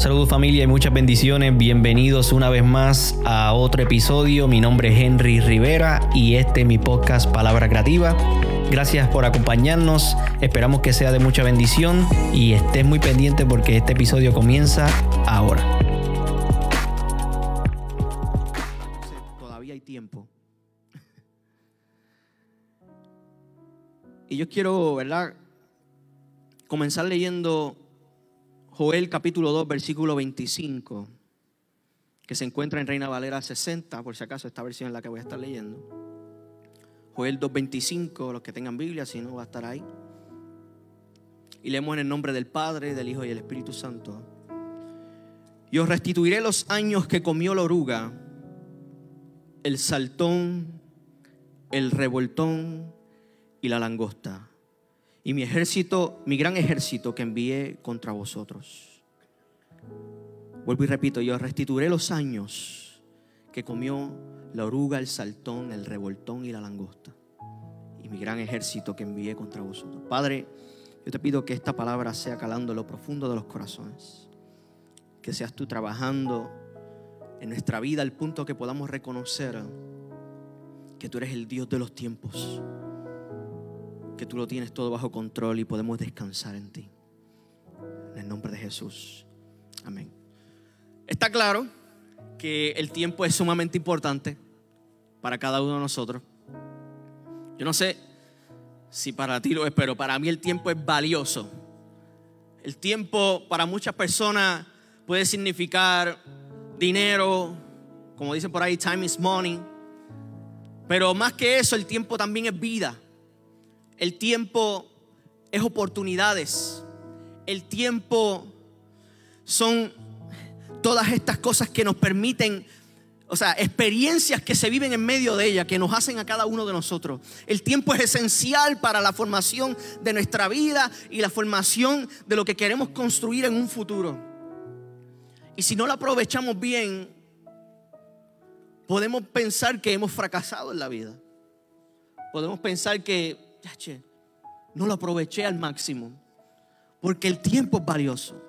Saludos familia y muchas bendiciones. Bienvenidos una vez más a otro episodio. Mi nombre es Henry Rivera y este es mi podcast Palabra Creativa. Gracias por acompañarnos. Esperamos que sea de mucha bendición y estés muy pendiente porque este episodio comienza ahora. Todavía hay tiempo. Y yo quiero, ¿verdad? Comenzar leyendo Joel capítulo 2, versículo 25, que se encuentra en Reina Valera 60, por si acaso esta versión es la que voy a estar leyendo. Joel 2, 25, los que tengan Biblia, si no va a estar ahí. Y leemos en el nombre del Padre, del Hijo y del Espíritu Santo. Y os restituiré los años que comió la oruga, el saltón, el revoltón y la langosta y mi ejército, mi gran ejército que envié contra vosotros. Vuelvo y repito, yo restituiré los años que comió la oruga, el saltón, el revoltón y la langosta. Y mi gran ejército que envié contra vosotros. Padre, yo te pido que esta palabra sea calando lo profundo de los corazones. Que seas tú trabajando en nuestra vida al punto que podamos reconocer que tú eres el Dios de los tiempos que tú lo tienes todo bajo control y podemos descansar en ti. En el nombre de Jesús. Amén. Está claro que el tiempo es sumamente importante para cada uno de nosotros. Yo no sé si para ti lo es, pero para mí el tiempo es valioso. El tiempo para muchas personas puede significar dinero, como dicen por ahí, time is money. Pero más que eso, el tiempo también es vida. El tiempo es oportunidades. El tiempo son todas estas cosas que nos permiten, o sea, experiencias que se viven en medio de ella, que nos hacen a cada uno de nosotros. El tiempo es esencial para la formación de nuestra vida y la formación de lo que queremos construir en un futuro. Y si no lo aprovechamos bien, podemos pensar que hemos fracasado en la vida. Podemos pensar que no lo aproveché al máximo. Porque el tiempo es valioso.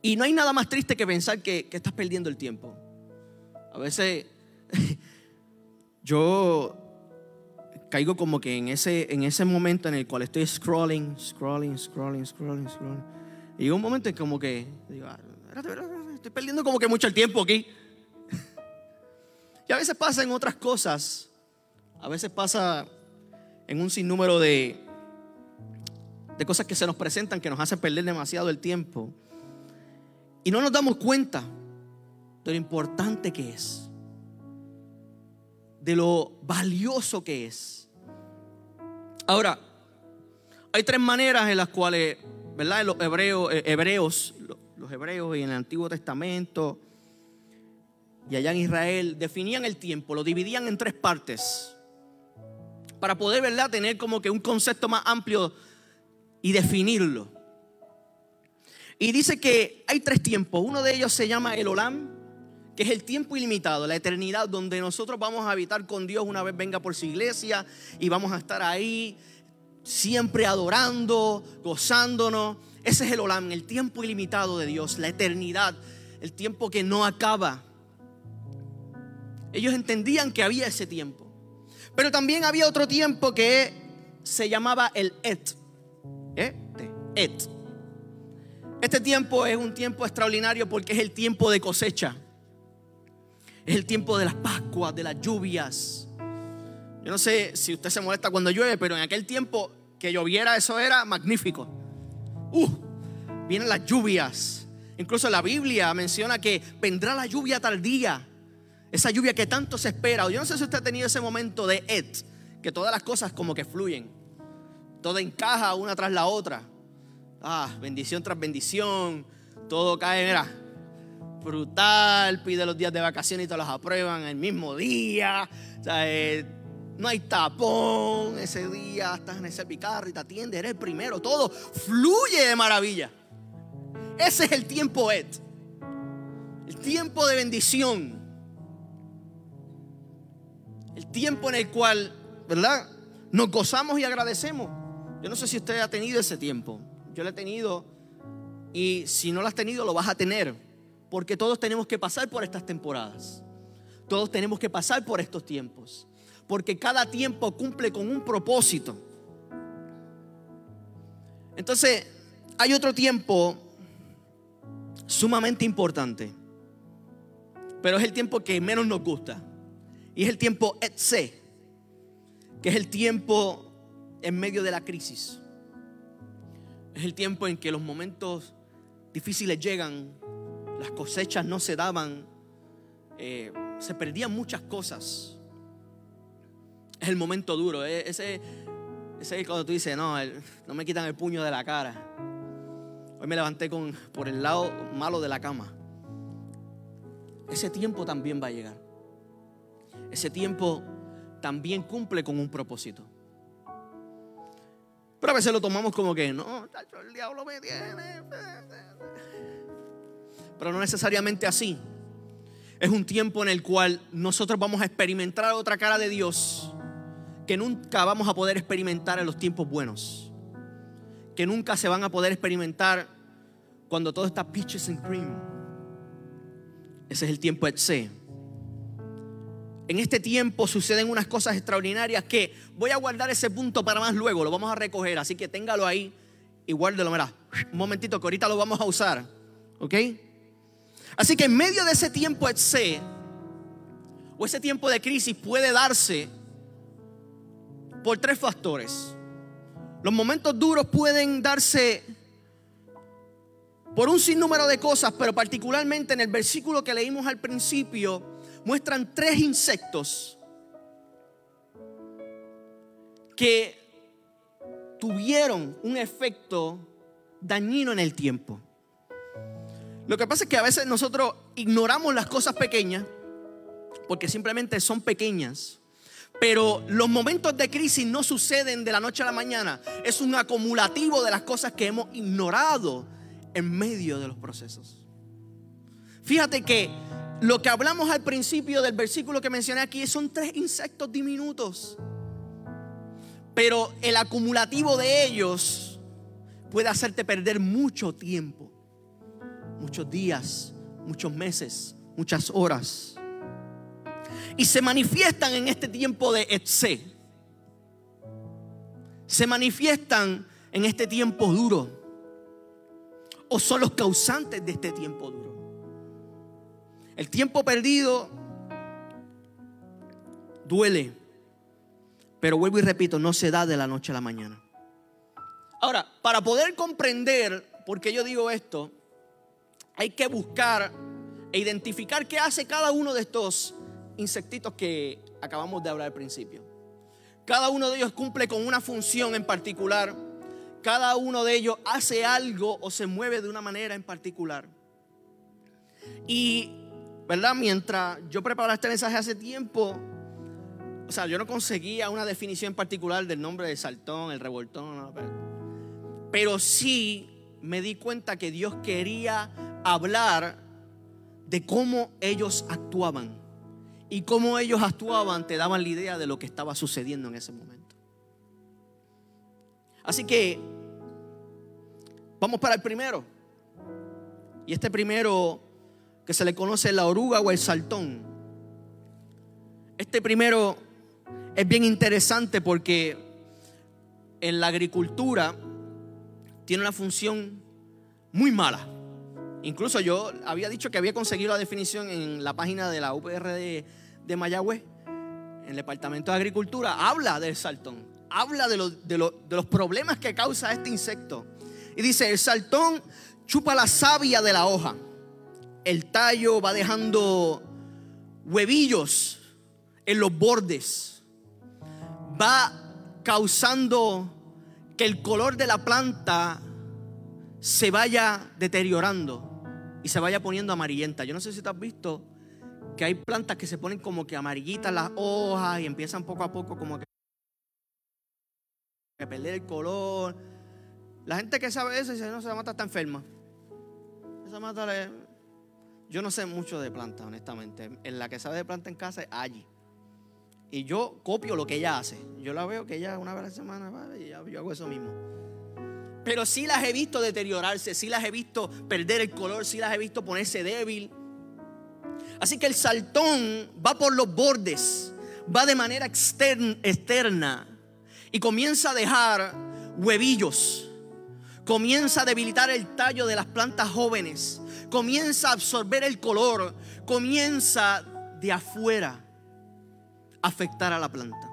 Y no hay nada más triste que pensar que, estás perdiendo el tiempo. A veces yo caigo como que en ese, en ese momento en el cual estoy scrolling, scrolling, scrolling, scrolling, scrolling. Y un momento en como que digo, ah, estoy perdiendo como que mucho el tiempo aquí. y a veces pasa en otras cosas. A veces pasa en un sinnúmero de, de cosas que se nos presentan que nos hacen perder demasiado el tiempo. Y no nos damos cuenta de lo importante que es, de lo valioso que es. Ahora, hay tres maneras en las cuales, ¿verdad? Los eh, hebreos, los hebreos y en el Antiguo Testamento y allá en Israel definían el tiempo, lo dividían en tres partes para poder, ¿verdad?, tener como que un concepto más amplio y definirlo. Y dice que hay tres tiempos. Uno de ellos se llama el Olam, que es el tiempo ilimitado, la eternidad, donde nosotros vamos a habitar con Dios una vez venga por su iglesia y vamos a estar ahí siempre adorando, gozándonos. Ese es el Olam, el tiempo ilimitado de Dios, la eternidad, el tiempo que no acaba. Ellos entendían que había ese tiempo. Pero también había otro tiempo que se llamaba el Et. ¿Eh? Et. Este tiempo es un tiempo extraordinario porque es el tiempo de cosecha. Es el tiempo de las Pascuas, de las lluvias. Yo no sé si usted se molesta cuando llueve, pero en aquel tiempo que lloviera eso era magnífico. Uh, vienen las lluvias. Incluso la Biblia menciona que vendrá la lluvia tardía. Esa lluvia que tanto se espera. Yo no sé si usted ha tenido ese momento de et, que todas las cosas como que fluyen. Todo encaja una tras la otra. Ah, bendición tras bendición. Todo cae, mira, brutal. Pide los días de vacaciones y te los aprueban el mismo día. O sea, eh, no hay tapón ese día. Estás en ese picarro y te atiende. Eres el primero. Todo fluye de maravilla. Ese es el tiempo et. El tiempo de bendición el tiempo en el cual, ¿verdad? Nos gozamos y agradecemos. Yo no sé si usted ha tenido ese tiempo. Yo lo he tenido Y si no lo has tenido, lo vas a tener. Porque todos tenemos que pasar por estas temporadas. Todos tenemos que pasar por estos tiempos. Porque cada tiempo cumple con un propósito. Entonces, hay otro tiempo sumamente importante. Pero es el tiempo que menos nos gusta. Y es el tiempo Etse, que es el tiempo en medio de la crisis. Es el tiempo en que los momentos difíciles llegan, las cosechas no se daban, eh, se perdían muchas cosas. Es el momento duro, eh, ese, es cuando tú dices, no, no me quitan el puño de la cara. Hoy me levanté con, por el lado malo de la cama. Ese tiempo también va a llegar. Ese tiempo también cumple con un propósito. Pero a veces lo tomamos como que, no, el diablo me tiene. Pero no necesariamente así. Es un tiempo en el cual nosotros vamos a experimentar otra cara de Dios que nunca vamos a poder experimentar en los tiempos buenos. Que nunca se van a poder experimentar cuando todo está peaches and cream. Ese es el tiempo Etze. En este tiempo suceden unas cosas extraordinarias que voy a guardar ese punto para más luego, lo vamos a recoger, así que téngalo ahí y guárdelo, mira, un momentito que ahorita lo vamos a usar, ¿ok? Así que en medio de ese tiempo Etze, o ese tiempo de crisis puede darse por tres factores. Los momentos duros pueden darse por un sinnúmero de cosas, pero particularmente en el versículo que leímos al principio, muestran tres insectos que tuvieron un efecto dañino en el tiempo. Lo que pasa es que a veces nosotros ignoramos las cosas pequeñas porque simplemente son pequeñas. Pero los momentos de crisis no suceden de la noche a la mañana. Es un acumulativo de las cosas que hemos ignorado en medio de los procesos. Fíjate que lo que hablamos al principio del versículo que mencioné aquí son tres insectos diminutos. Pero el acumulativo de ellos puede hacerte perder mucho tiempo, muchos días, muchos meses, muchas horas. Y se manifiestan en este tiempo de Etze. Se manifiestan en este tiempo duro o son los causantes de este tiempo duro. El tiempo perdido duele, pero vuelvo y repito, no se da de la noche a la mañana. Ahora, para poder comprender por qué yo digo esto, hay que buscar e identificar qué hace cada uno de estos insectitos que acabamos de hablar al principio. Cada uno de ellos cumple con una función en particular cada uno de ellos hace algo o se mueve de una manera en particular. Y, Mientras yo preparaba este mensaje hace tiempo, o sea, yo no conseguía una definición particular del nombre de saltón, el revoltón, pero sí me di cuenta que Dios quería hablar de cómo ellos actuaban. Y cómo ellos actuaban te daban la idea de lo que estaba sucediendo en ese momento. Así que vamos para el primero. Y este primero que se le conoce la oruga o el saltón. Este primero es bien interesante porque en la agricultura tiene una función muy mala. Incluso yo había dicho que había conseguido la definición en la página de la UPR de, de Mayagüez, en el Departamento de Agricultura, habla del saltón habla de, los problemas que causa este insecto. Y dice, el saltón chupa la savia de la hoja. El tallo va dejando huevillos en los bordes. Va causando que el color de la planta se vaya deteriorando y se vaya poniendo amarillenta. Yo no sé si te has visto que hay plantas que se ponen como que amarillitas las hojas y empiezan poco a poco como que perder el color. La gente que sabe eso dice, no, esa mata está enferma. Esa mata le... Yo no sé mucho de planta, honestamente. En la que sabe de planta en casa es allí. Y yo copio lo que ella hace. Yo la veo que ella una vez a la semana va y yo hago eso mismo. Pero sí las he visto deteriorarse, sí las he visto perder el color, sí las he visto ponerse débil. Así que el saltón va por los bordes, va de manera externa y comienza a dejar huevillos, comienza a debilitar el tallo de las plantas jóvenes, comienza a absorber el color, comienza de afuera a afectar a la planta.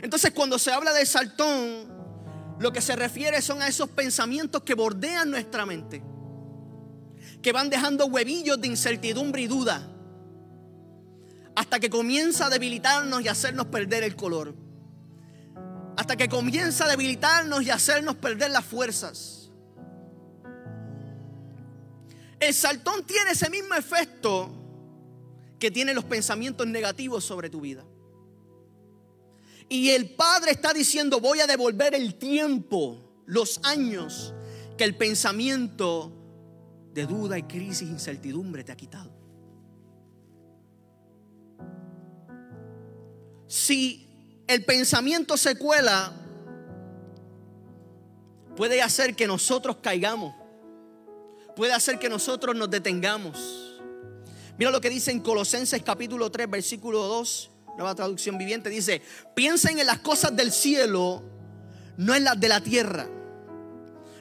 Entonces cuando se habla de saltón, lo que se refiere son a esos pensamientos que bordean nuestra mente, que van dejando huevillos de incertidumbre y duda, hasta que comienza a debilitarnos y hacernos perder el color, hasta que comienza a debilitarnos y hacernos perder las fuerzas. El saltón tiene ese mismo efecto que tienen los pensamientos negativos sobre tu vida. Y el Padre está diciendo, voy a devolver el tiempo, los años que el pensamiento de duda y crisis, incertidumbre te ha quitado. Si el pensamiento se cuela, puede hacer que nosotros caigamos, puede hacer que nosotros nos detengamos. Mira lo que dice en Colosenses capítulo 3, versículo 2 nueva traducción viviente, dice, piensen en las cosas del cielo, no en las de la tierra.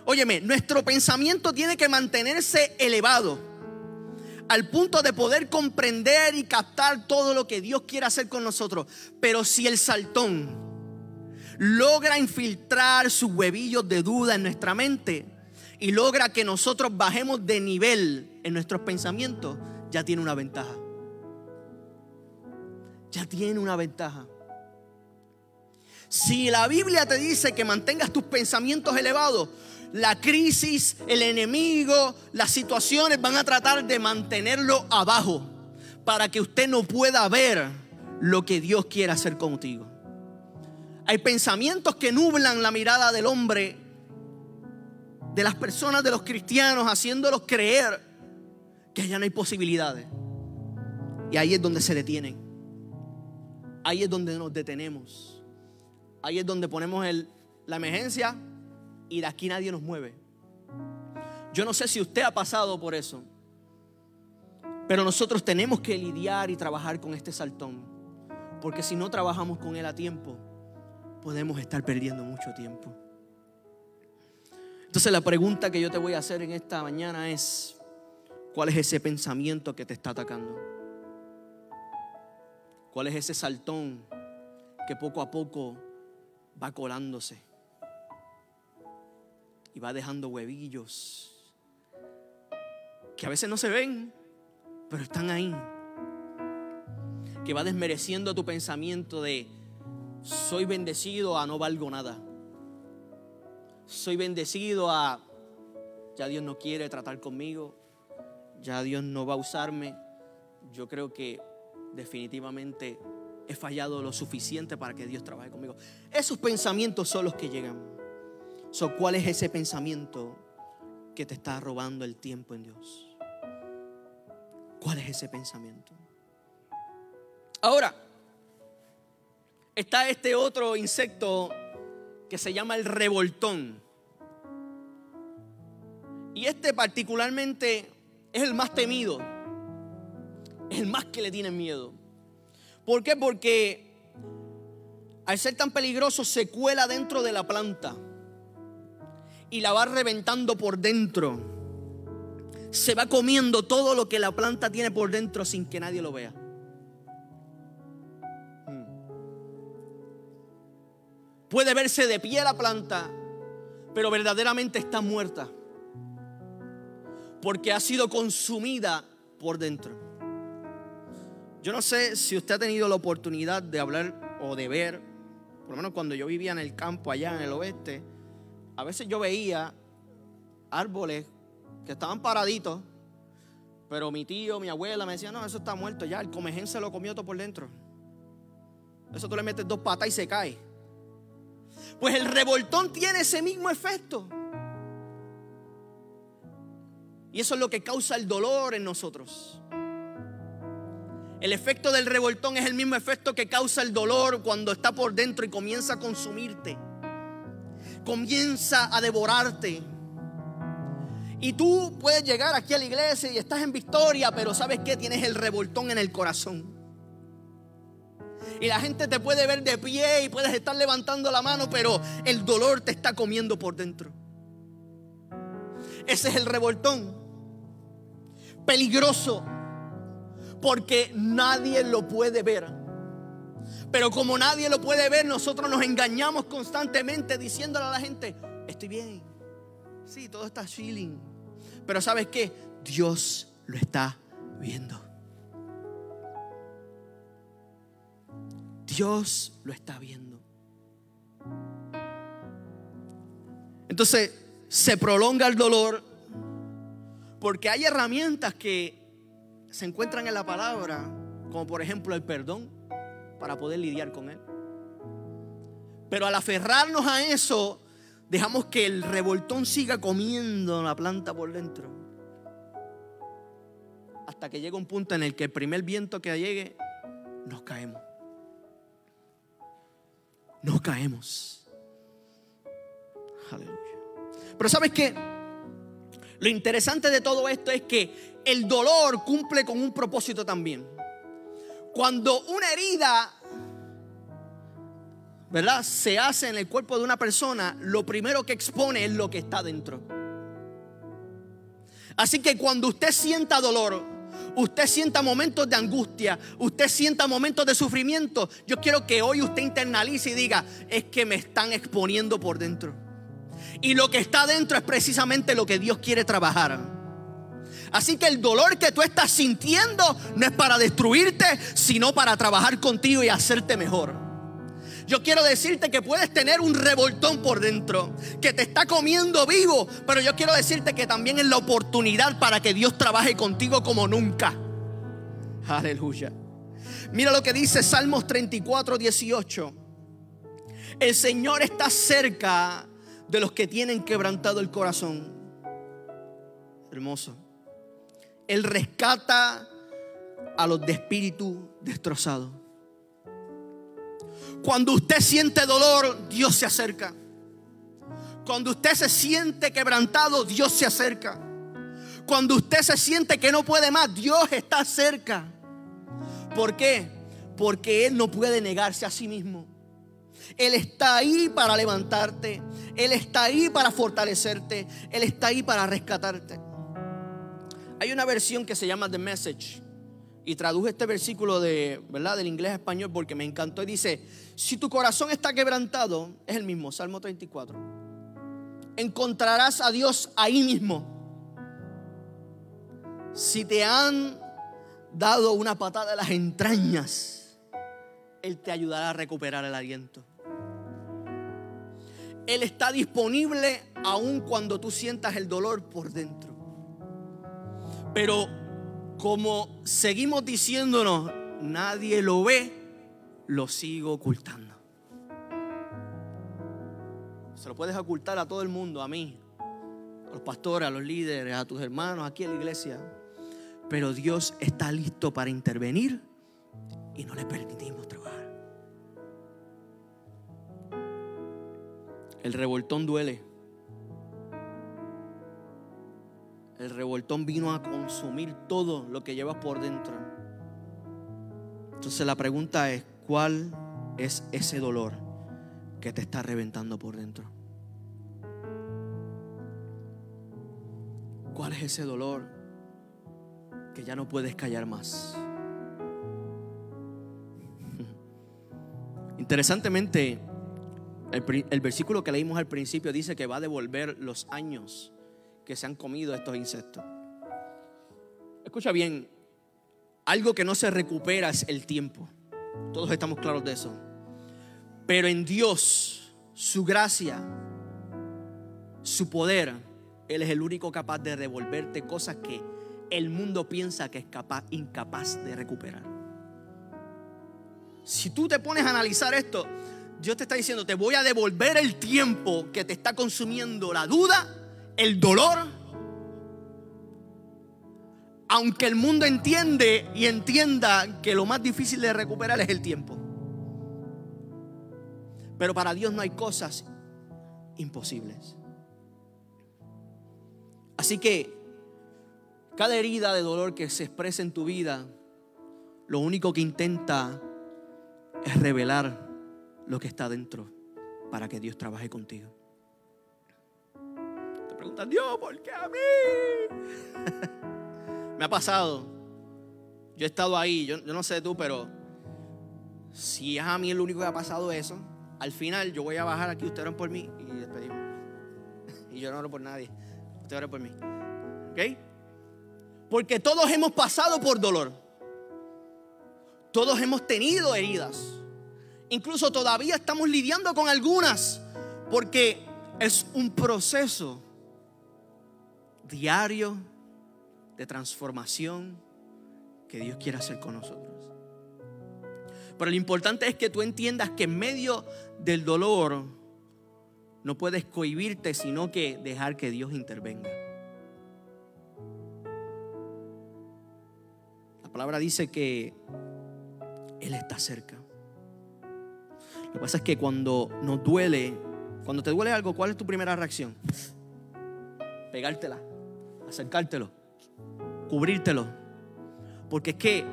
Óyeme, nuestro pensamiento tiene que mantenerse elevado al punto de poder comprender y captar todo lo que Dios quiere hacer con nosotros. Pero si el saltón logra infiltrar sus huevillos de duda en nuestra mente y logra que nosotros bajemos de nivel en nuestros pensamientos, ya tiene una ventaja ya tiene una ventaja. Si la Biblia te dice que mantengas tus pensamientos elevados, la crisis, el enemigo, las situaciones van a tratar de mantenerlo abajo para que usted no pueda ver lo que Dios quiere hacer contigo. Hay pensamientos que nublan la mirada del hombre, de las personas, de los cristianos, haciéndolos creer que ya no hay posibilidades. Y ahí es donde se detienen. Ahí es donde nos detenemos. Ahí es donde ponemos la emergencia y de aquí nadie nos mueve. Yo no sé si usted ha pasado por eso, pero nosotros tenemos que lidiar y trabajar con este saltón, porque si no trabajamos con él a tiempo, podemos estar perdiendo mucho tiempo. Entonces la pregunta que yo te voy a hacer en esta mañana es, ¿cuál es ese pensamiento que te está atacando? ¿Cuál es ese saltón que poco a poco va colándose? Y va dejando huevillos que a veces no se ven, pero están ahí. Que va desmereciendo tu pensamiento de soy bendecido a no valgo nada. Soy bendecido a ya Dios no quiere tratar conmigo, ya Dios no va a usarme. Yo creo que definitivamente he fallado lo suficiente para que Dios trabaje conmigo. Esos pensamientos son los que llegan. ¿Cuál es ese pensamiento que te está robando el tiempo en Dios? ¿Cuál es ese pensamiento? Ahora, está este otro insecto que se llama el revoltón. Y este particularmente es el más temido el más que le tienen miedo. ¿Por qué? Porque al ser tan peligroso se cuela dentro de la planta y la va reventando por dentro. Se va comiendo todo lo que la planta tiene por dentro sin que nadie lo vea. Puede verse de pie la planta, pero verdaderamente está muerta. Porque ha sido consumida por dentro. Yo no sé si usted ha tenido la oportunidad de hablar o de ver, por lo menos cuando yo vivía en el campo allá en el oeste, a veces yo veía árboles que estaban paraditos, pero mi tío, mi abuela me decía, no, eso está muerto ya, el comején se lo comió todo por dentro. Eso tú le metes dos patas y se cae. Pues el revoltón tiene ese mismo efecto. Y eso es lo que causa el dolor en nosotros. El efecto del revoltón es el mismo efecto que causa el dolor cuando está por dentro y comienza a consumirte. comienza a devorarte. Y tú puedes llegar aquí a la iglesia y estás en victoria, pero sabes que tienes el revoltón en el corazón. Y la gente te puede ver de pie y puedes estar levantando la mano, pero el dolor te está comiendo por dentro. Ese es el revoltón. Peligroso. Porque nadie lo puede ver. Pero como nadie lo puede ver, nosotros nos engañamos constantemente diciéndole a la gente, estoy bien. Sí, todo está chilling. Pero ¿sabes qué? Dios lo está viendo. Dios lo está viendo. Entonces se prolonga el dolor porque hay herramientas que se encuentran en la palabra, como por ejemplo el perdón, para poder lidiar con él. Pero al aferrarnos a eso, dejamos que el revoltón siga comiendo la planta por dentro. Hasta que llega un punto en el que el primer viento que llegue, nos caemos no caemos. Aleluya. Pero sabes qué? Lo interesante de todo esto es que el dolor cumple con un propósito también. Cuando una herida, ¿verdad? Se hace en el cuerpo de una persona, lo primero que expone es lo que está dentro. Así que cuando usted sienta dolor, usted sienta momentos de angustia, usted sienta momentos de sufrimiento, yo quiero que hoy usted internalice y diga, es que me están exponiendo por dentro. Y lo que está dentro es precisamente lo que Dios quiere trabajar. Así que el dolor que tú estás sintiendo no es para destruirte, sino para trabajar contigo y hacerte mejor. Yo quiero decirte que puedes tener un revoltón por dentro, que te está comiendo vivo, pero yo quiero decirte que también es la oportunidad para que Dios trabaje contigo como nunca. Aleluya. Mira lo que dice Salmos 34, 18. El Señor está cerca de los que tienen quebrantado el corazón. Hermoso. Él rescata a los de espíritu destrozado. Cuando usted siente dolor, Dios se acerca. Cuando usted se siente quebrantado, Dios se acerca. Cuando usted se siente que no puede más, Dios está cerca. ¿Por qué? Porque Él no puede negarse a sí mismo. Él está ahí para levantarte. Él está ahí para fortalecerte. Él está ahí para rescatarte. Hay una versión que se llama The Message y traduje este versículo de, ¿verdad? del inglés a español porque me encantó y dice, si tu corazón está quebrantado, es el mismo, Salmo 34, encontrarás a Dios ahí mismo. Si te han dado una patada en las entrañas, Él te ayudará a recuperar el aliento. Él está disponible aun cuando tú sientas el dolor por dentro. Pero como seguimos diciéndonos, nadie lo ve, lo sigo ocultando. Se lo puedes ocultar a todo el mundo, a mí, a los pastores, a los líderes, a tus hermanos aquí en la iglesia. Pero Dios está listo para intervenir y no le permitimos trabajar. El revoltón duele. El revoltón vino a consumir todo lo que llevas por dentro. Entonces la pregunta es, ¿cuál es ese dolor que te está reventando por dentro? ¿Cuál es ese dolor que ya no puedes callar más? Interesantemente, el, el, versículo que leímos al principio dice que va a devolver los años que se han comido estos insectos. Escucha bien, algo que no se recupera es el tiempo. Todos estamos claros de eso. Pero en Dios, su gracia, su poder, Él es el único capaz de devolverte cosas que el mundo piensa que es capaz, incapaz de recuperar. Si tú te pones a analizar esto, Dios te está diciendo, te voy a devolver el tiempo que te está consumiendo la duda el dolor, aunque el mundo entiende y entienda que lo más difícil de recuperar es el tiempo. Pero para Dios no hay cosas imposibles. Así que cada herida de dolor que se expresa en tu vida, lo único que intenta es revelar lo que está dentro para que Dios trabaje contigo. Te preguntan, Dios, ¿por qué a mí? Me ha pasado. Yo he estado ahí, yo, no sé tú, pero si es a mí el único que ha pasado eso, al final yo voy a bajar aquí, ustedes oran por mí y despedimos. Y yo no oro por nadie, ustedes oran por mí. ¿Ok? Porque todos hemos pasado por dolor. Todos hemos tenido heridas. Incluso todavía estamos lidiando con algunas. Porque es un proceso diario de transformación que Dios quiere hacer con nosotros. Pero lo importante es que tú entiendas que en medio del dolor no puedes cohibirte, sino que dejar que Dios intervenga. La palabra dice que Él está cerca. Lo que pasa es que cuando nos duele, cuando te duele algo, ¿cuál es tu primera reacción? Pegártela, acercártelo, cubrírtelo. Porque es que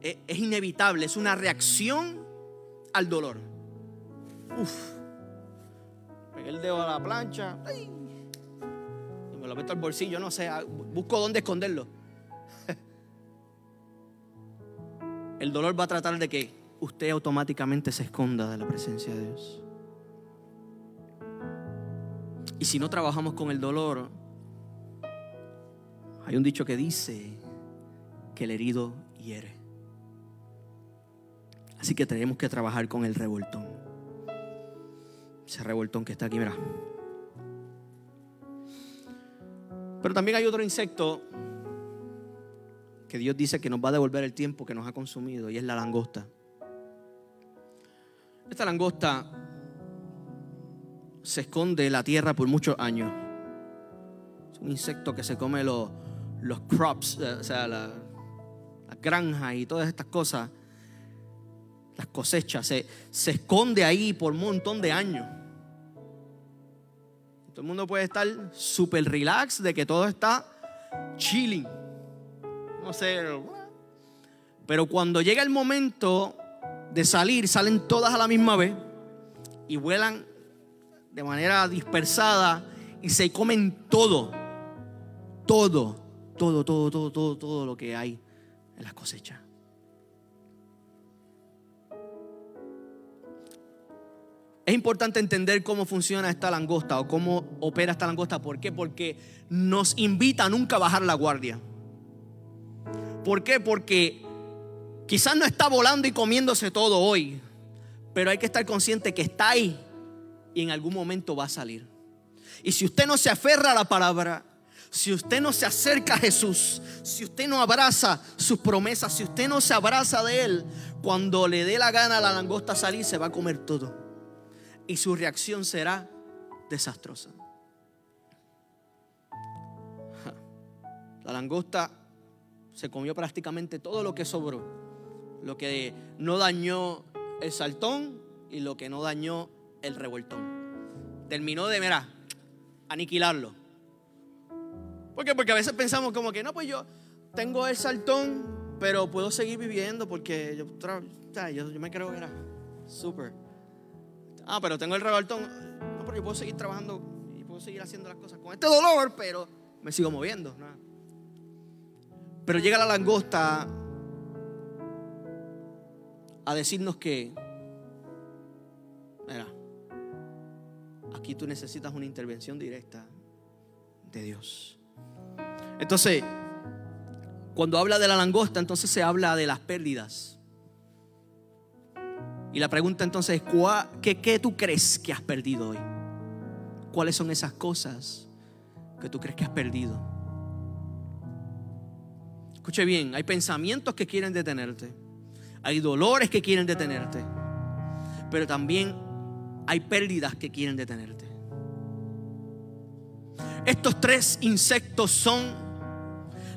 es inevitable, es una reacción al dolor. Uf. Pegué el dedo a la plancha. me lo meto al bolsillo, no sé. Busco dónde esconderlo. El dolor va a tratar de que usted automáticamente se esconda de la presencia de Dios. Y si no trabajamos con el dolor, hay un dicho que dice que el herido hiere. Así que tenemos que trabajar con el revoltón. Ese revoltón que está aquí, mira. Pero también hay otro insecto que Dios dice que nos va a devolver el tiempo que nos ha consumido y es la langosta. Esta langosta se esconde en la tierra por muchos años. Es un insecto que se come los, los crops, eh, o sea, las granjas y todas estas cosas, las cosechas. Se, se esconde ahí por un montón de años. Todo el mundo puede estar súper relax de que todo está chilling no sé. Pero cuando llega el momento de salir, salen todas a la misma vez y vuelan de manera dispersada y se comen todo, todo, todo, todo, todo, todo, todo lo que hay en las cosechas. Es importante entender cómo funciona esta langosta o cómo opera esta langosta. ¿Por qué? Porque nos invita a nunca bajar la guardia. ¿Por qué? Porque quizás no está volando y comiéndose todo hoy, pero hay que estar consciente que está ahí y en algún momento va a salir. Y si usted no se aferra a la palabra, si usted no se acerca a Jesús, si usted no abraza sus promesas, si usted no se abraza de Él, cuando le dé la gana a la langosta salir, se va a comer todo. Y su reacción será desastrosa. La langosta se comió prácticamente todo lo que sobró. Lo que no dañó el saltón y lo que no dañó el revoltón. Terminó de, mira, aniquilarlo. ¿Por qué? Porque a veces pensamos como que, no, pues yo tengo el saltón, pero puedo seguir viviendo porque yo, yo, me creo que era súper. Ah, pero tengo el revoltón. No, pero yo puedo seguir trabajando y puedo seguir haciendo las cosas con este dolor, pero me sigo moviendo. Pero llega la langosta a decirnos que, mira, aquí tú necesitas una intervención directa de Dios. Entonces, cuando habla de la langosta, entonces se habla de las pérdidas. Y la pregunta entonces es, ¿qué, ¿qué tú crees que has perdido hoy? ¿Cuáles son esas cosas que tú crees que has perdido? Escuche bien, hay pensamientos que quieren detenerte. Hay dolores que quieren detenerte. Pero también hay pérdidas que quieren detenerte. Estos tres insectos son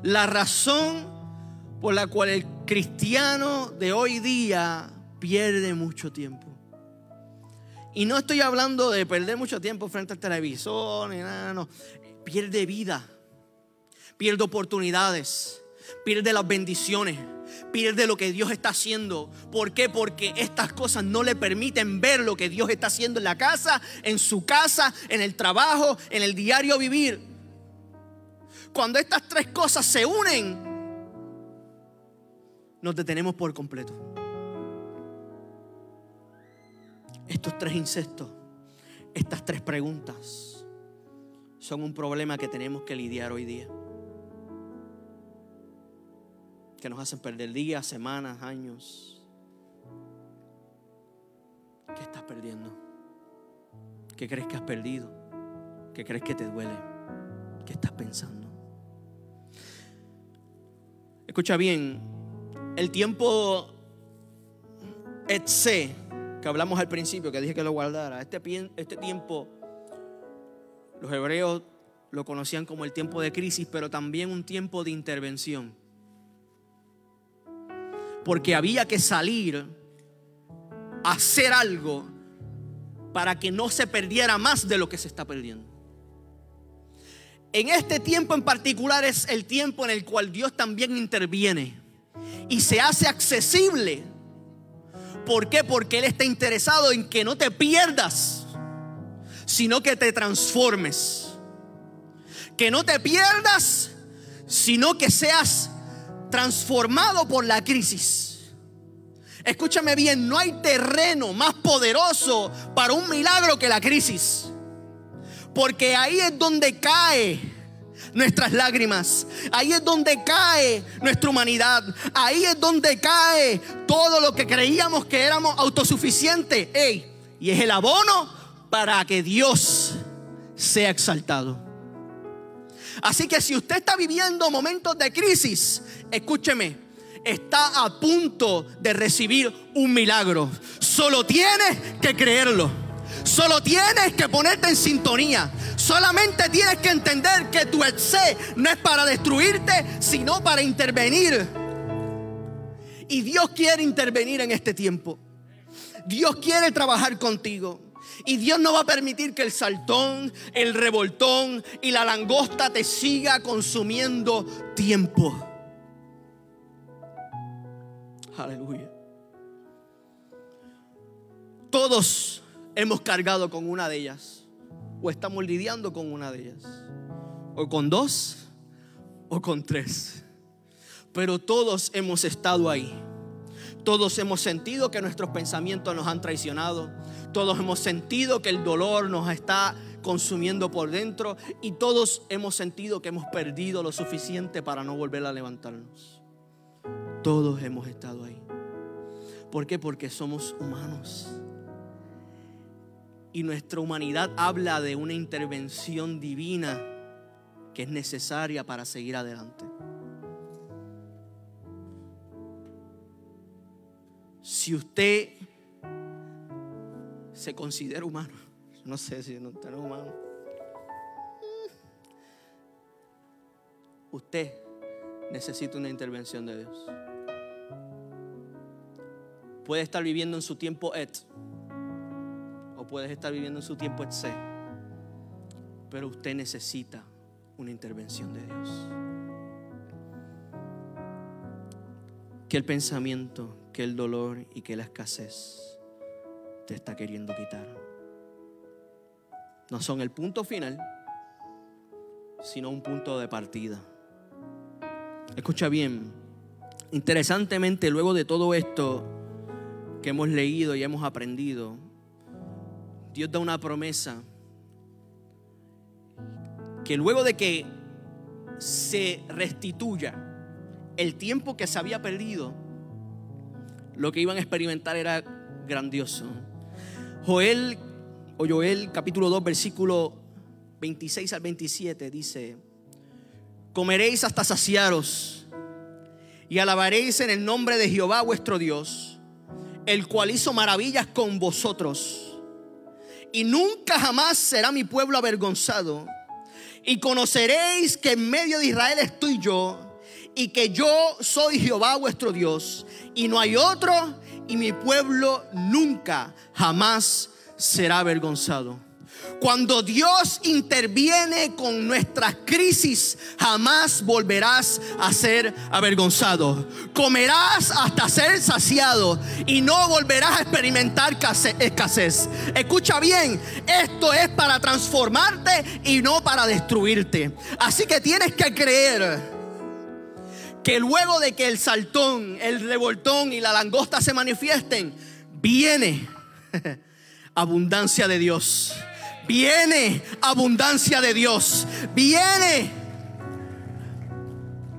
la razón por la cual el cristiano de hoy día pierde mucho tiempo. Y no estoy hablando de perder mucho tiempo frente al televisor ni nada, no. Pierde vida, pierde oportunidades, pierde las bendiciones, pierde lo que Dios está haciendo. ¿Por qué? Porque estas cosas no le permiten ver lo que Dios está haciendo en la casa, en su casa, en el trabajo, en el diario vivir. Cuando estas tres cosas se unen, nos detenemos por completo. Estos tres incestos, estas tres preguntas, son un problema que tenemos que lidiar hoy día. Que nos hacen perder días, semanas, años. ¿Qué estás perdiendo? ¿Qué crees que has perdido? ¿Qué crees que te duele? ¿Qué estás pensando? Escucha bien, el tiempo Etse que hablamos al principio, que dije que lo guardara, este, este tiempo los hebreos lo conocían como el tiempo de crisis, pero también un tiempo de intervención. Porque había que salir a hacer algo para que no se perdiera más de lo que se está perdiendo. En este tiempo en particular es el tiempo en el cual Dios también interviene y se hace accesible ¿Por qué? Porque Él está interesado en que no te pierdas, sino que te transformes. Que no te pierdas, sino que seas transformado por la crisis. Escúchame bien, no hay terreno más poderoso para un milagro que la crisis. Porque ahí es donde cae nuestras lágrimas. Ahí es donde cae nuestra humanidad. Ahí es donde cae todo lo que creíamos que éramos autosuficientes. y es el abono para que Dios sea exaltado. Así que si usted está viviendo momentos de crisis, escúcheme, está a punto de recibir un milagro. Solo tiene que creerlo. Solo tienes que ponerte en sintonía. Solamente tienes que entender que tu etse no es para destruirte, sino para intervenir. Y Dios quiere intervenir en este tiempo. Dios quiere trabajar contigo. Y Dios no va a permitir que el saltón, el revoltón y la langosta te siga consumiendo tiempo. Aleluya. Todos hemos cargado con una de ellas. O estamos lidiando con una de ellas. O con dos o con tres. Pero todos hemos estado ahí. Todos hemos sentido que nuestros pensamientos nos han traicionado. Todos hemos sentido que el dolor nos está consumiendo por dentro. Y todos hemos sentido que hemos perdido lo suficiente para no volver a levantarnos. Todos hemos estado ahí. ¿Por qué? Porque somos humanos. Y nuestra humanidad habla de una intervención divina que es necesaria para seguir adelante. Si usted se considera humano, no sé si no es humano, usted necesita una intervención de Dios. Puede estar viviendo en su tiempo et puedes estar viviendo en su tiempo etc. Pero usted necesita una intervención de Dios. Que el pensamiento, que el dolor y que la escasez te está queriendo quitar. No son el punto final, sino un punto de partida. Escucha bien, interesantemente luego de todo esto que hemos leído y hemos aprendido, Dios da una promesa que luego de que se restituya el tiempo que se había perdido, lo que iban a experimentar era grandioso. Joel o Joel capítulo 2 versículo 26 al 27 dice, comeréis hasta saciaros y alabaréis en el nombre de Jehová vuestro Dios, el cual hizo maravillas con vosotros y nunca jamás será mi pueblo avergonzado. Y conoceréis que en medio de Israel estoy yo y que yo soy Jehová vuestro Dios y no hay otro y mi pueblo nunca jamás será avergonzado. Cuando Dios interviene con nuestras crisis, jamás volverás a ser avergonzado. Comerás hasta ser saciado y no volverás a experimentar escasez. Escucha bien, esto es para transformarte y no para destruirte. Así que tienes que creer que luego de que el saltón, el revoltón y la langosta se manifiesten, viene abundancia de Dios viene abundancia de Dios, viene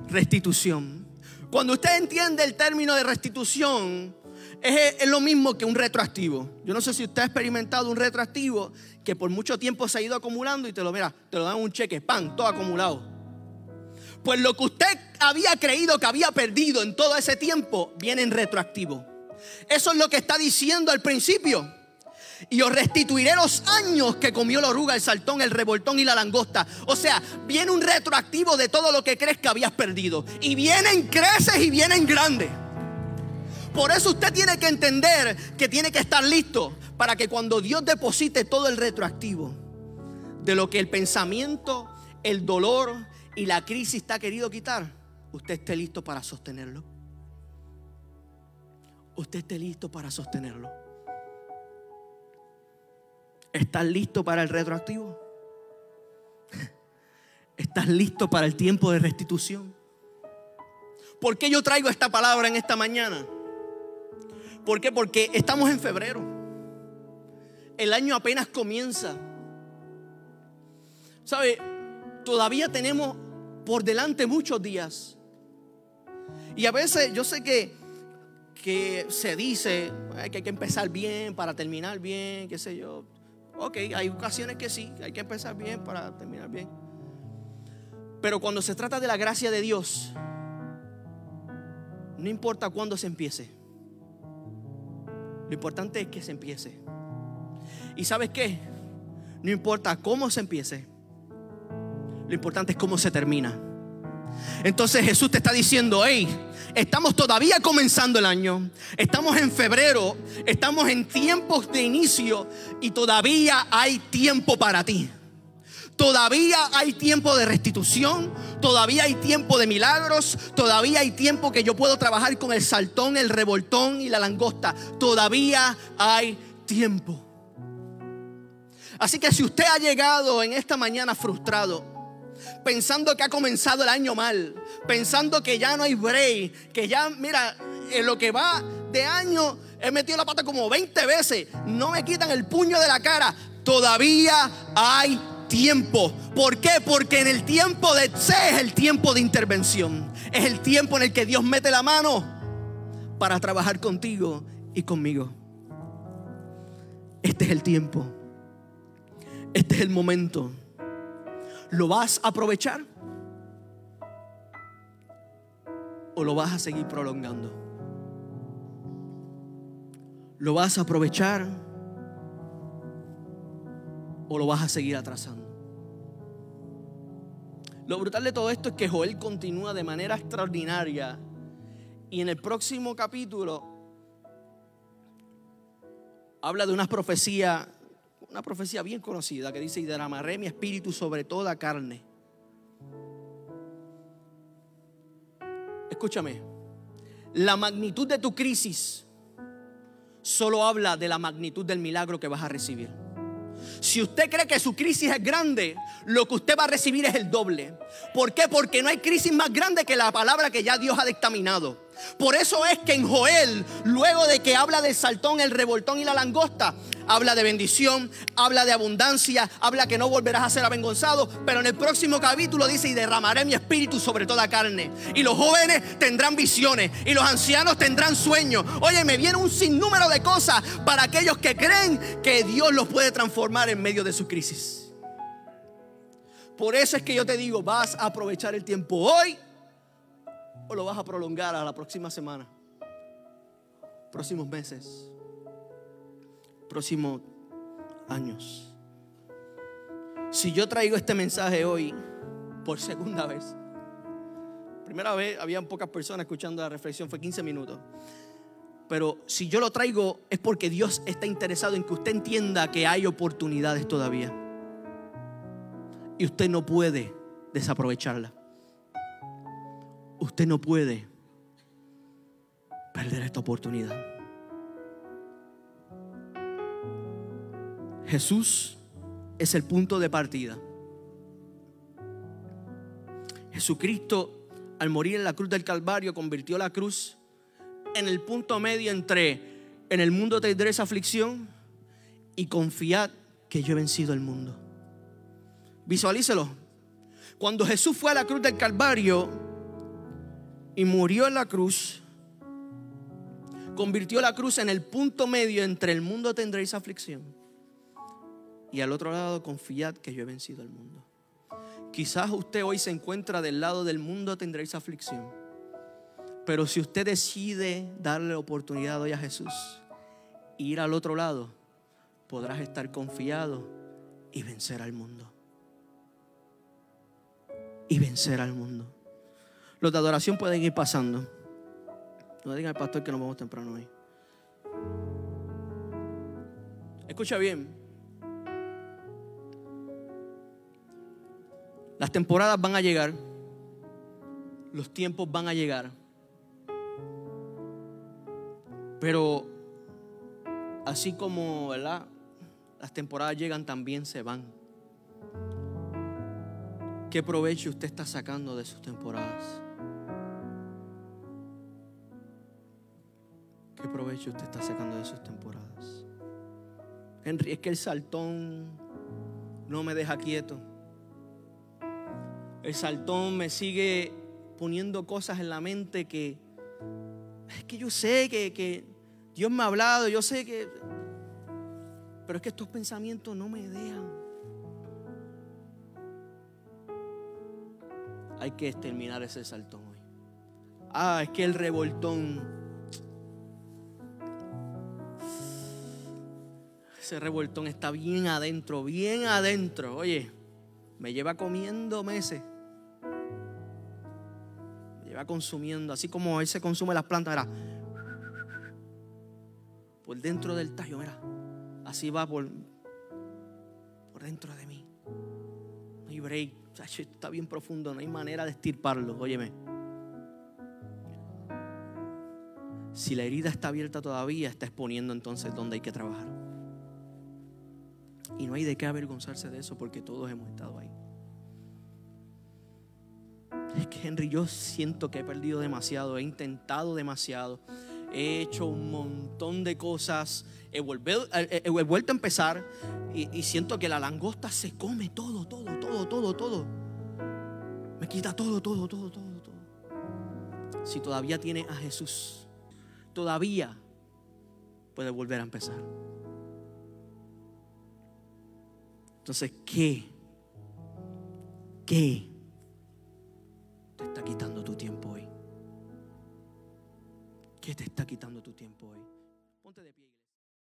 restitución. Cuando usted entiende el término de restitución, es, lo mismo que un retroactivo. Yo no sé si usted ha experimentado un retroactivo que por mucho tiempo se ha ido acumulando y te lo mira, te lo dan un cheque, pan, todo acumulado. Pues lo que usted había creído que había perdido en todo ese tiempo viene en retroactivo. Eso es lo que está diciendo al principio y os restituiré los años que comió la oruga, el saltón, el revoltón y la langosta. O sea, viene un retroactivo de todo lo que crees que habías perdido. Y vienen creces y vienen grandes. Por eso usted tiene que entender que tiene que estar listo para que cuando Dios deposite todo el retroactivo de lo que el pensamiento, el dolor y la crisis está querido quitar, usted esté listo para sostenerlo. Usted esté listo para sostenerlo. ¿Estás listo para el retroactivo? ¿Estás listo para el tiempo de restitución? ¿Por qué yo traigo esta palabra en esta mañana? ¿Por qué? Porque estamos en febrero. El año apenas comienza. ¿Sabe? Todavía tenemos por delante muchos días. Y a veces yo sé que, que se dice que hay que empezar bien para terminar bien, qué sé yo. Ok, hay ocasiones que sí, hay que empezar bien para terminar bien. Pero cuando se trata de la gracia de Dios, no importa cuándo se empiece. Lo importante es que se empiece. ¿Y sabes qué? No importa cómo se empiece. Lo importante es cómo se termina. Entonces Jesús te está diciendo, hey, estamos todavía comenzando el año, estamos en febrero, estamos en tiempos de inicio y todavía hay tiempo para ti. Todavía hay tiempo de restitución, todavía hay tiempo de milagros, todavía hay tiempo que yo puedo trabajar con el saltón, el revoltón y la langosta. Todavía hay tiempo. Así que si usted ha llegado en esta mañana frustrado, pensando que ha comenzado el año mal, pensando que ya no hay break, que ya, mira, en lo que va de año he metido la pata como 20 veces, no me quitan el puño de la cara, todavía hay tiempo. ¿Por qué? Porque en el tiempo de C es el tiempo de intervención, es el tiempo en el que Dios mete la mano para trabajar contigo y conmigo. Este es el tiempo. Este es el momento. ¿Lo vas a aprovechar? ¿O lo vas a seguir prolongando? ¿Lo vas a aprovechar? ¿O lo vas a seguir atrasando? Lo brutal de todo esto es que Joel continúa de manera extraordinaria. Y en el próximo capítulo habla de una profecía una profecía bien conocida que dice, y derramaré mi espíritu sobre toda carne. Escúchame, la magnitud de tu crisis solo habla de la magnitud del milagro que vas a recibir. Si usted cree que su crisis es grande, lo que usted va a recibir es el doble. ¿Por qué? Porque no hay crisis más grande que la palabra que ya Dios ha dictaminado. Por eso es que en Joel, luego de que habla del saltón, el revoltón y la langosta, habla de bendición, habla de abundancia, habla que no volverás a ser avergonzado, pero en el próximo capítulo dice, y derramaré mi espíritu sobre toda carne. Y los jóvenes tendrán visiones, y los ancianos tendrán sueños. Oye, me viene un sinnúmero de cosas para aquellos que creen que Dios los puede transformar en medio de su crisis. Por eso es que yo te digo, vas a aprovechar el tiempo hoy o lo vas a prolongar a la próxima semana, próximos meses, próximos años. Si yo traigo este mensaje hoy por segunda vez, primera vez habían pocas personas escuchando la reflexión, fue 15 minutos. Pero si yo lo traigo es porque Dios está interesado en que usted entienda que hay oportunidades todavía. Y usted no puede desaprovecharla. Usted no puede perder esta oportunidad. Jesús es el punto de partida. Jesucristo, al morir en la cruz del Calvario, convirtió la cruz en el punto medio entre en el mundo tendréis aflicción y confiad que yo he vencido el mundo. Visualícelo. Cuando Jesús fue a la cruz del Calvario y murió en la cruz, convirtió la cruz en el punto medio entre el mundo tendréis aflicción y al otro lado confiad que yo he vencido el mundo. Quizás usted hoy se encuentra del lado del mundo tendréis aflicción. Pero si usted decide darle oportunidad hoy a Jesús, ir al otro lado, podrás estar confiado y vencer al mundo. Y vencer al mundo. Los de adoración pueden ir pasando. No digan al pastor que nos vamos temprano hoy. Escucha bien. Las temporadas van a llegar. Los tiempos van a llegar. Pero así como las temporadas llegan, también se van. ¿Qué provecho usted está sacando de sus temporadas? ¿Qué provecho usted está sacando de sus temporadas? Henry, es que el saltón no me deja quieto. El saltón me sigue poniendo cosas en la mente que es que yo sé que, que Dios me ha hablado, yo sé que... Pero es que estos pensamientos no me dejan. Hay que exterminar ese saltón hoy. Ah, es que el revoltón. Ese revoltón está bien adentro, bien adentro. Oye, me lleva comiendo meses va consumiendo, así como él se consume las plantas, mira, por dentro del tallo, mira, así va por, por dentro de mí. No hay break, está bien profundo, no hay manera de estirparlo, óyeme. Si la herida está abierta todavía, está exponiendo entonces donde hay que trabajar. Y no hay de qué avergonzarse de eso porque todos hemos estado ahí es que Henry, yo siento que he perdido demasiado, he intentado demasiado, he hecho un montón de cosas, he, vuelto a empezar y, y siento que la langosta se come todo, todo, todo, todo, todo. Me quita todo, todo, todo, todo, todo. Si todavía tiene a Jesús, todavía puede volver a empezar. Entonces, ¿qué? ¿Qué? te está quitando tu tiempo hoy? ¿Qué te está quitando tu tiempo hoy? Ponte de pie.